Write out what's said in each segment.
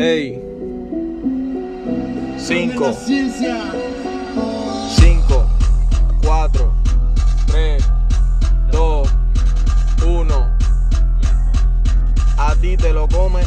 Ey. 5. 5. 4. 3. 2. 1. A ti te lo come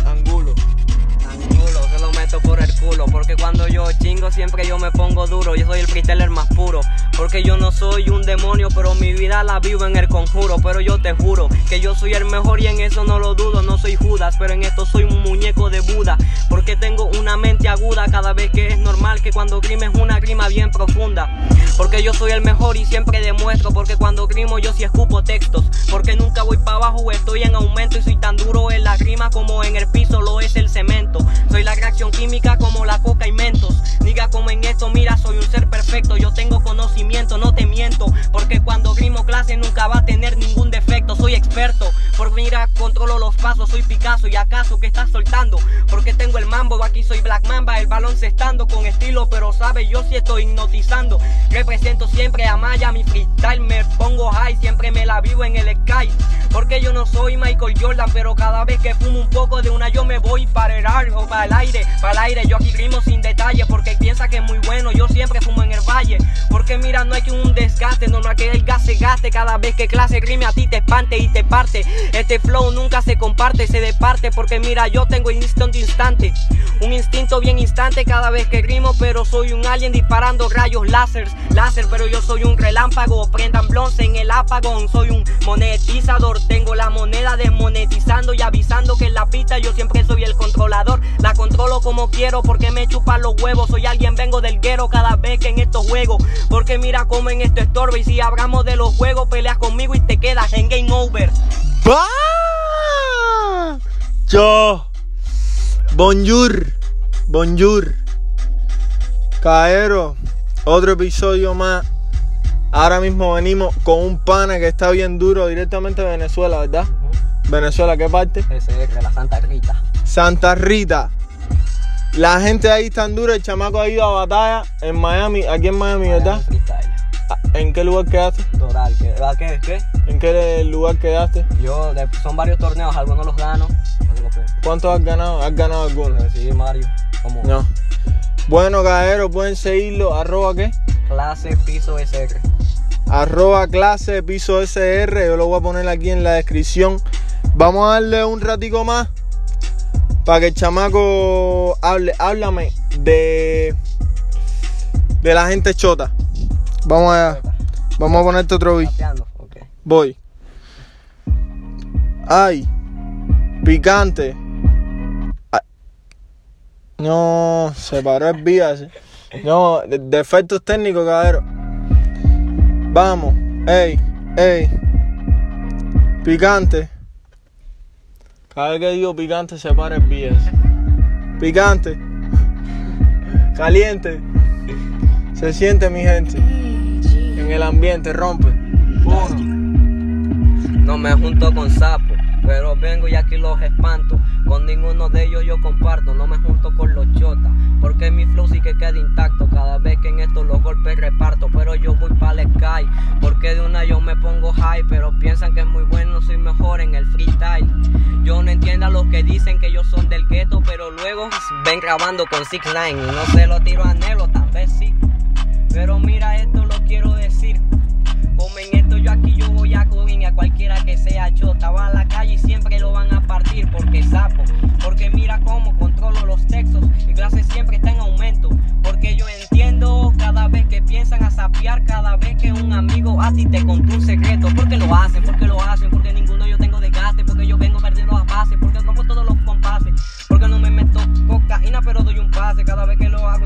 culo. Porque cuando yo chingo siempre yo me pongo duro. Yo soy el freestyler más puro. Porque yo no soy un demonio, pero mi vida la vivo en el conjuro. Pero yo te juro que yo soy el mejor y en eso no lo dudo. No soy Judas, pero en esto soy un muñeco de Buda. Porque tengo una mente aguda cada vez que es normal que cuando grime es una rima bien profunda. Porque yo soy el mejor y siempre demuestro. Porque cuando grimo yo sí escupo textos. Porque nunca voy para abajo, estoy en aumento y soy tan duro en la rima como en el piso lo es el cemento. Soy la reacción química como la coca y mentos. Diga como en esto, mira, soy un ser perfecto. Yo tengo conocimiento, no te miento. Porque cuando grimo clase nunca va a tener ningún defecto. Soy experto. Por mira, controlo los pasos, soy Picasso. ¿Y acaso que estás soltando? Porque tengo el mambo, aquí soy Black Mamba. El balón se estando con estilo, pero sabe, yo sí estoy hipnotizando. Represento siempre a Maya, mi freestyle me pongo high. Siempre me la vivo en el sky. Porque yo no soy Michael Jordan, pero cada vez que fumo un poco de una yo me voy para el aire, o para el aire, para el aire. Yo aquí grimo sin detalle porque piensa que es muy bueno. Yo siempre fumo en el valle. Porque mira, no hay que un desgaste, no, hay que el gas se gaste. Cada vez que clase grime a ti te espante y te parte. Este flow nunca se comparte, se departe. Porque mira, yo tengo instinto instante. Un instinto bien instante cada vez que grimo, pero soy un alien disparando rayos láseres, láser, pero yo soy un relámpago. Prendan blonce en el apagón, soy un monetizador. Tengo la moneda desmonetizando y avisando que en la pista yo siempre soy el controlador. La controlo como quiero porque me chupan los huevos. Soy alguien, vengo del guero cada vez que en estos juegos. Porque mira cómo en esto estorba. Y si hablamos de los juegos, peleas conmigo y te quedas en game over. ¡Bah! Yo. Bonjour. Bonjour. Caero. Otro episodio más. Ahora mismo venimos con un pana que está bien duro directamente de Venezuela, ¿verdad? Venezuela, ¿qué parte? Ese es de la Santa Rita. Santa Rita. La gente ahí tan dura, el chamaco ha ido a batalla en Miami, aquí en Miami, ¿verdad? Ah, ¿En qué lugar quedaste? Total, ¿qué? ¿Qué? ¿Qué? ¿En qué lugar quedaste? Yo, son varios torneos, algunos los gano. ¿Cuántos has ganado? ¿Has ganado alguno? Pero sí, Mario. Como No. Bueno, caeros, pueden seguirlo. Arroba qué? clase piso SR. Arroba clase piso SR. Yo lo voy a poner aquí en la descripción. Vamos a darle un ratico más. Para que el chamaco hable. Háblame de. De la gente chota. Vamos allá. Vamos a ponerte otro beat. Voy. Ay. Picante. Ay. No, se paró el vía. No, de- defectos técnicos, cabrón. Vamos. Ey, ey. Picante. Cada vez que digo picante se para el. Picante. Caliente. Se siente mi gente. En el ambiente rompe. Uno. No me junto con sapos, pero vengo y aquí los espanto. Con ninguno de ellos yo comparto, no me junto con los chotas. Porque mi flow sí que queda intacto cada vez que en estos los golpes reparto. Pero yo voy para el sky, porque de una yo me pongo high. Pero piensan que es muy bueno, soy mejor en el freestyle. Yo no entiendo a los que dicen que ellos son del gueto, pero luego ven grabando con 6 9 y no se lo tiro a Nelo, tal vez sí. Pero mira, esto lo quiero decir. En yo aquí yo voy a cubrir a cualquiera que sea chota. Va a la calle y siempre lo van a partir porque sapo. Porque mira cómo controlo los textos. Mi clase siempre está en aumento. Porque yo entiendo cada vez que piensan a sapear. Cada vez que un amigo a ti te contó un secreto. Porque lo hacen, porque lo hacen. Porque ninguno yo tengo desgaste. Porque yo vengo perdiendo las bases. Porque rompo todos los compases. Porque no me meto cocaína pero doy un pase. Cada vez que lo hago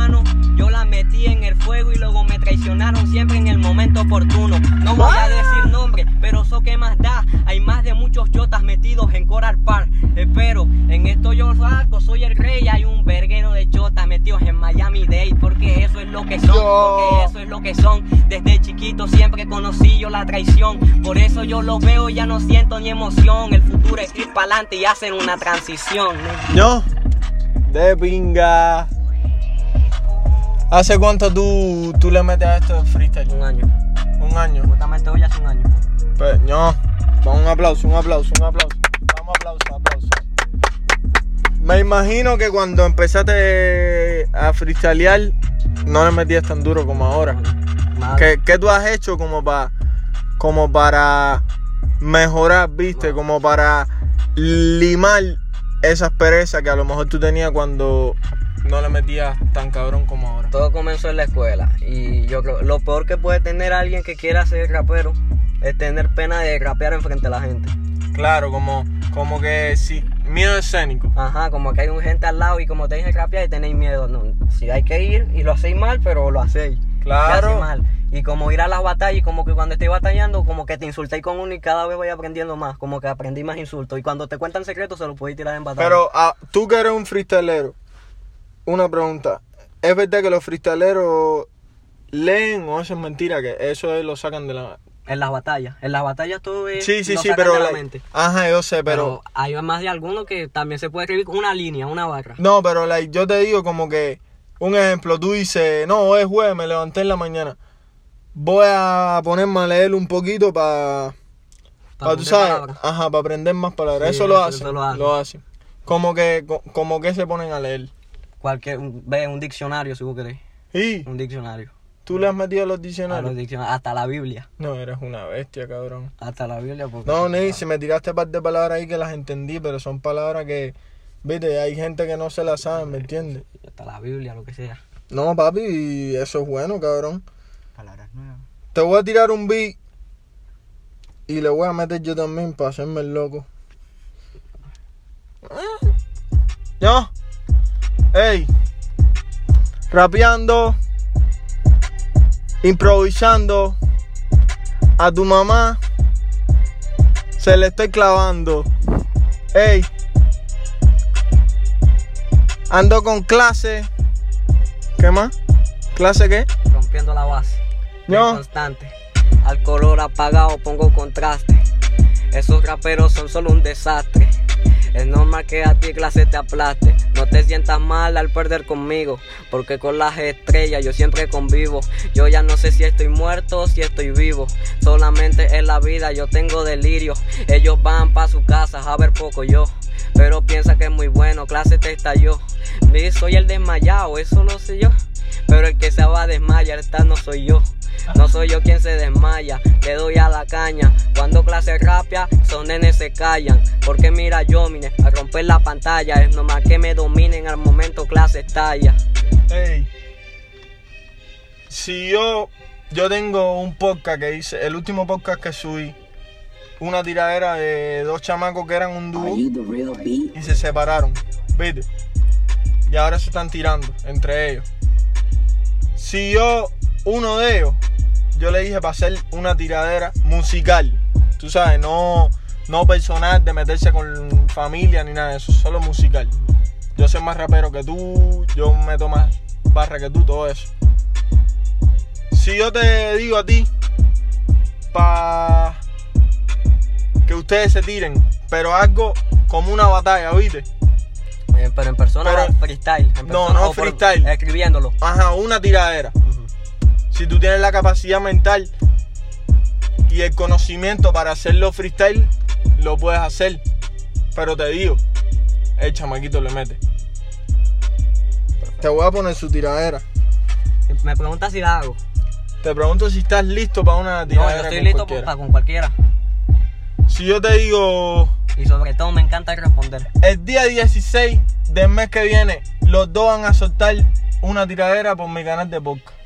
mano yo la metí en el fuego y luego me traicionaron siempre en el momento oportuno. No voy a decir nombre, pero eso que más da. Hay más de muchos chotas metidos en Coral Park. Espero, en esto yo salgo, soy el rey. Hay un verguero de chotas metidos en Miami Dade. Porque eso es lo que son, porque eso es lo que son. Desde chiquito siempre conocí yo la traición. Por eso yo los veo y ya no siento ni emoción. El futuro es ir para adelante y hacer una transición. No, de pinga. ¿Hace cuánto tú, tú le metes a esto de freestyle? Un año. Un año. Justamente hoy hace un año. Pues, no. Un aplauso, un aplauso, un aplauso. Vamos, aplauso, aplauso. Me imagino que cuando empezaste a freestylear no le metías tan duro como ahora. ¿Qué, qué tú has hecho como para como para mejorar, viste? Como para limar esas perezas que a lo mejor tú tenías cuando no le metías tan cabrón como ahora. Todo comenzó en la escuela y yo creo lo peor que puede tener alguien que quiera ser rapero es tener pena de rapear enfrente a la gente. Claro, como, como que sí, miedo escénico. Ajá, como que hay un gente al lado y como te dije rapear y tenéis miedo. No, si hay que ir y lo hacéis mal, pero lo hacéis. Claro. Mal. Y como ir a las batallas y como que cuando estéis batallando, como que te insultéis con uno y cada vez voy aprendiendo más. Como que aprendí más insultos. Y cuando te cuentan secretos se los podéis tirar en batalla. Pero ah, tú que eres un freestylero, una pregunta. ¿Es verdad que los freestyleros leen o es mentira? Que eso lo sacan de la... En las batallas. En las batallas todo es. Sí, sí, sí, pero... la mente. Ajá, yo sé, Pero, pero... hay más de alguno que también se puede escribir con una línea, una barra. No, pero like, yo te digo como que... Un ejemplo, tú dices, no, hoy es jueves, me levanté en la mañana. Voy a ponerme a leer un poquito para... Para, tú aprender sabes, palabras. ajá, para aprender más palabras. Sí, eso lo eso- hacen, lo lo hacen. Como que, co- como que se ponen a leer. Cualquier, un- ve un diccionario si vos querés. Y Un diccionario. tú le has metido a los A diccionarios. los diccionarios. Hasta la Biblia. No, eres una bestia, cabrón. Hasta la Biblia. Porque, No, Ney, si me tiraste par de palabras ahí que las entendí, pero son palabras que, viste, hay gente que no se las sabe, ¿me entiendes? Hasta la Biblia, lo que sea. No, papi, eso es bueno, cabrón. Palabras nuevas. Te voy a tirar un beat y le voy a meter yo también para hacerme el loco. ¿Ya? Ey, rapeando, improvisando, a tu mamá se le estoy clavando. Ey, ando con clase. ¿Qué más? ¿Clase qué? Rompiendo la base. No. Constante. Al color apagado pongo contraste. Esos raperos son solo un desastre. Es normal que a ti clase te aplaste. No te sientas mal al perder conmigo. Porque con las estrellas yo siempre convivo. Yo ya no sé si estoy muerto o si estoy vivo. Solamente en la vida yo tengo delirio. Ellos van pa' su casa a ver poco yo. Pero piensa que es muy bueno, clase te estalló. Soy el desmayado, eso lo sé yo. Pero el que se va a desmayar, esta no soy yo. No soy yo quien se desmaya, le doy a la caña. Cuando clase rapia, esos nenes se callan. Porque mira yo, mire, a romper la pantalla. Es normal que me dominen al momento clase estalla. Ey, si yo, yo tengo un podcast que hice, el último podcast que subí, una tiradera de dos chamacos que eran un dúo y se separaron, ¿viste? Y ahora se están tirando entre ellos. Si yo, uno de ellos, yo le dije para hacer una tiradera musical, tú sabes, no, no personal de meterse con familia ni nada de eso, solo musical. Yo soy más rapero que tú, yo meto más barra que tú, todo eso. Si yo te digo a ti, pa que ustedes se tiren, pero algo como una batalla, ¿viste? Eh, pero en persona Pero- freestyle. en No, persona, no por- freestyle. Escribiéndolo. Ajá, una tiradera. Si tú tienes la capacidad mental y el conocimiento para hacerlo freestyle, lo puedes hacer. Pero te digo, el chamaquito le mete. Te voy a poner su tiradera. Me preguntas si la hago. Te pregunto si estás listo para una No, tiradera. yo estoy con listo cualquiera. para con cualquiera. Si yo te digo Y sobre todo me encanta responder. el día 16 del mes que viene, los dos van a soltar una tiradera por mi canal de podcast.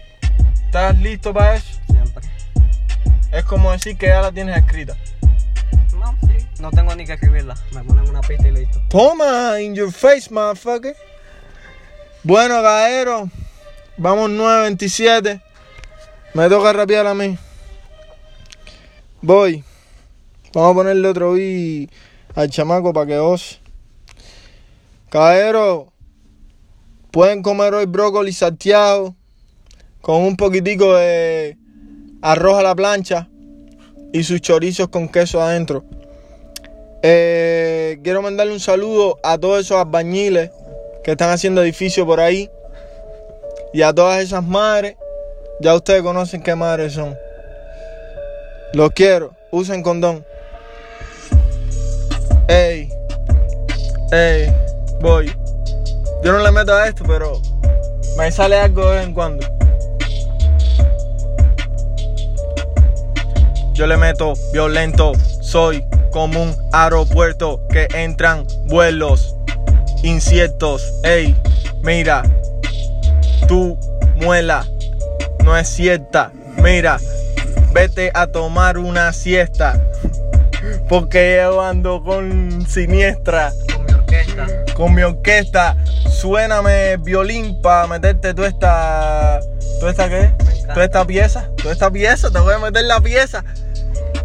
¿Estás listo para eso? Siempre. Es como decir que ya la tienes escrita. No, sí. No tengo ni que escribirla. Me ponen una pista y listo. Toma, in your face, motherfucker. Bueno, caballero, vamos 9.27. Me toca rapear a mí. Voy. Vamos a ponerle otro beat al chamaco para que os. Caballero, pueden comer hoy brócoli salteado con un poquitico de arroz a la plancha y sus chorizos con queso adentro. Eh, quiero mandarle un saludo a todos esos albañiles que están haciendo edificios por ahí. Y a todas esas madres. Ya ustedes conocen qué madres son. Los quiero. Usen condón. Ey. Ey. Voy. Yo no le meto a esto, pero me sale algo de vez en cuando. Yo le meto violento. Soy como un aeropuerto que entran vuelos inciertos. Ey, mira, tu muela no es cierta. Mira, vete a tomar una siesta. Porque yo ando con siniestra. Con mi orquesta. Con mi orquesta. Suéname violín para meterte toda esta. ¿Toda esta qué? Toda esta pieza. Toda esta pieza. Te voy a meter la pieza.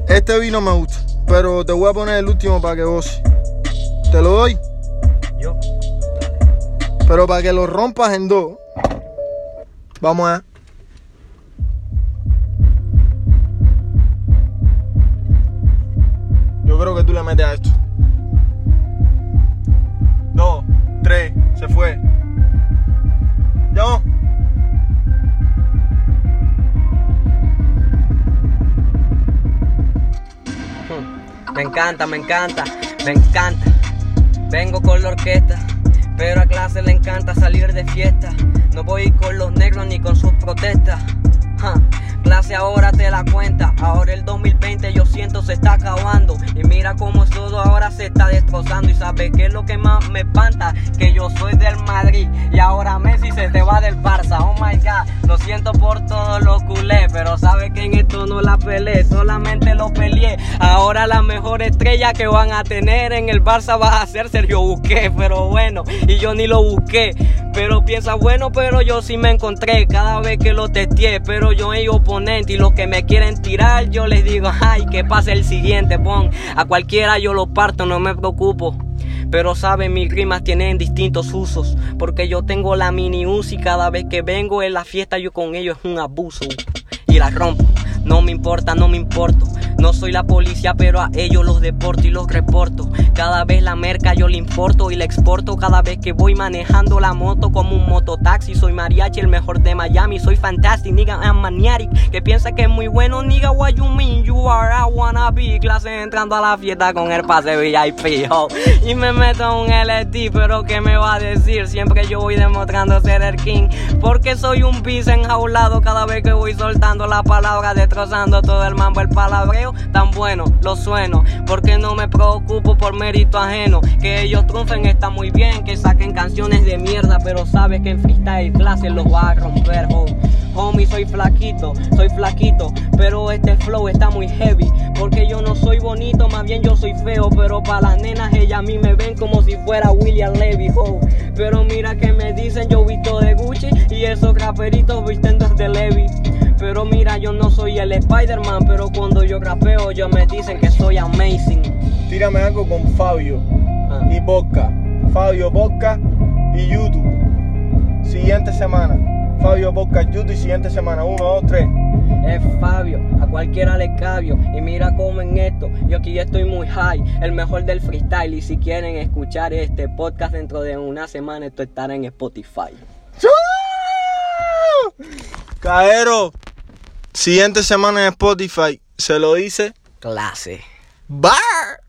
Este vino me gusta. Pero te voy a poner el último para que vos. Te lo doy. Yo. Pero para que lo rompas en dos. Vamos a. Me encanta, me encanta, me encanta. Vengo con la orquesta, pero a clase le encanta salir de fiesta. No voy con los negros ni con sus protestas. Clase ahora te la cuenta, ahora el 2020 yo siento se está acabando Y mira cómo todo ahora se está destrozando Y sabes qué es lo que más me espanta, que yo soy del Madrid Y ahora Messi se te va del Barça, oh my god Lo siento no la peleé Solamente lo peleé, ahora la mejor estrella que van a tener en el Barça va a ser Sergio Busqué Pero bueno, y yo ni lo busqué pero piensa bueno, pero yo sí me encontré cada vez que lo testeé. Pero yo hay oponente y los que me quieren tirar, yo les digo, ay, que pase el siguiente, pon. A cualquiera yo lo parto, no me preocupo. Pero saben, mis rimas tienen distintos usos. Porque yo tengo la mini y cada vez que vengo en la fiesta yo con ellos es un abuso. Y la rompo. No me importa, no me importo. No soy la policía, pero a ellos los deporto y los reporto. Cada vez la merca yo le importo y la exporto. Cada vez que voy manejando la moto como un mototaxi. Soy mariachi, el mejor de Miami. Soy fantastic, nigga, I'm. Que piensa que es muy bueno, nigga, what? You wannabe. Clase entrando a la fiesta con el pase VIP. Y me meto a un LSD, pero ¿qué me va a decir? Siempre yo voy demostrando ser el king. Porque soy un bis enjaulado cada vez que voy soltando la palabra, destrozando todo el mambo, el palabreo tan bueno, lo sueno, porque no me preocupo por mérito ajeno. Que ellos triunfen está muy bien, que saquen canciones de mierda, pero sabes que en freestyle clase los va a romper. Homie, soy flaquito, soy flaquito, pero este flow está muy heavy, porque yo no soy bonito, más bien yo soy feo, pero para las nenas ellas a mí me ven como si fuera William Levy, ho. Pero mira que me dicen yo visto de Gucci y esos raperitos visten de Levi. Pero mira, yo no soy el Spider-Man, pero cuando yo rapeo, ellos me dicen que soy amazing. Tírame algo con Fabio Ah. y Podcast. Fabio Podcast y YouTube. Siguiente semana. Fabio Podcast, YouTube y siguiente semana. Uno, dos, tres. Es Fabio, a cualquiera le cabio. Y mira cómo en esto, yo aquí estoy muy high, el mejor del freestyle. Y si quieren escuchar este podcast dentro de una semana, esto estará en Spotify. Caero. Siguiente semana en Spotify. Se lo dice. Clase. Bar.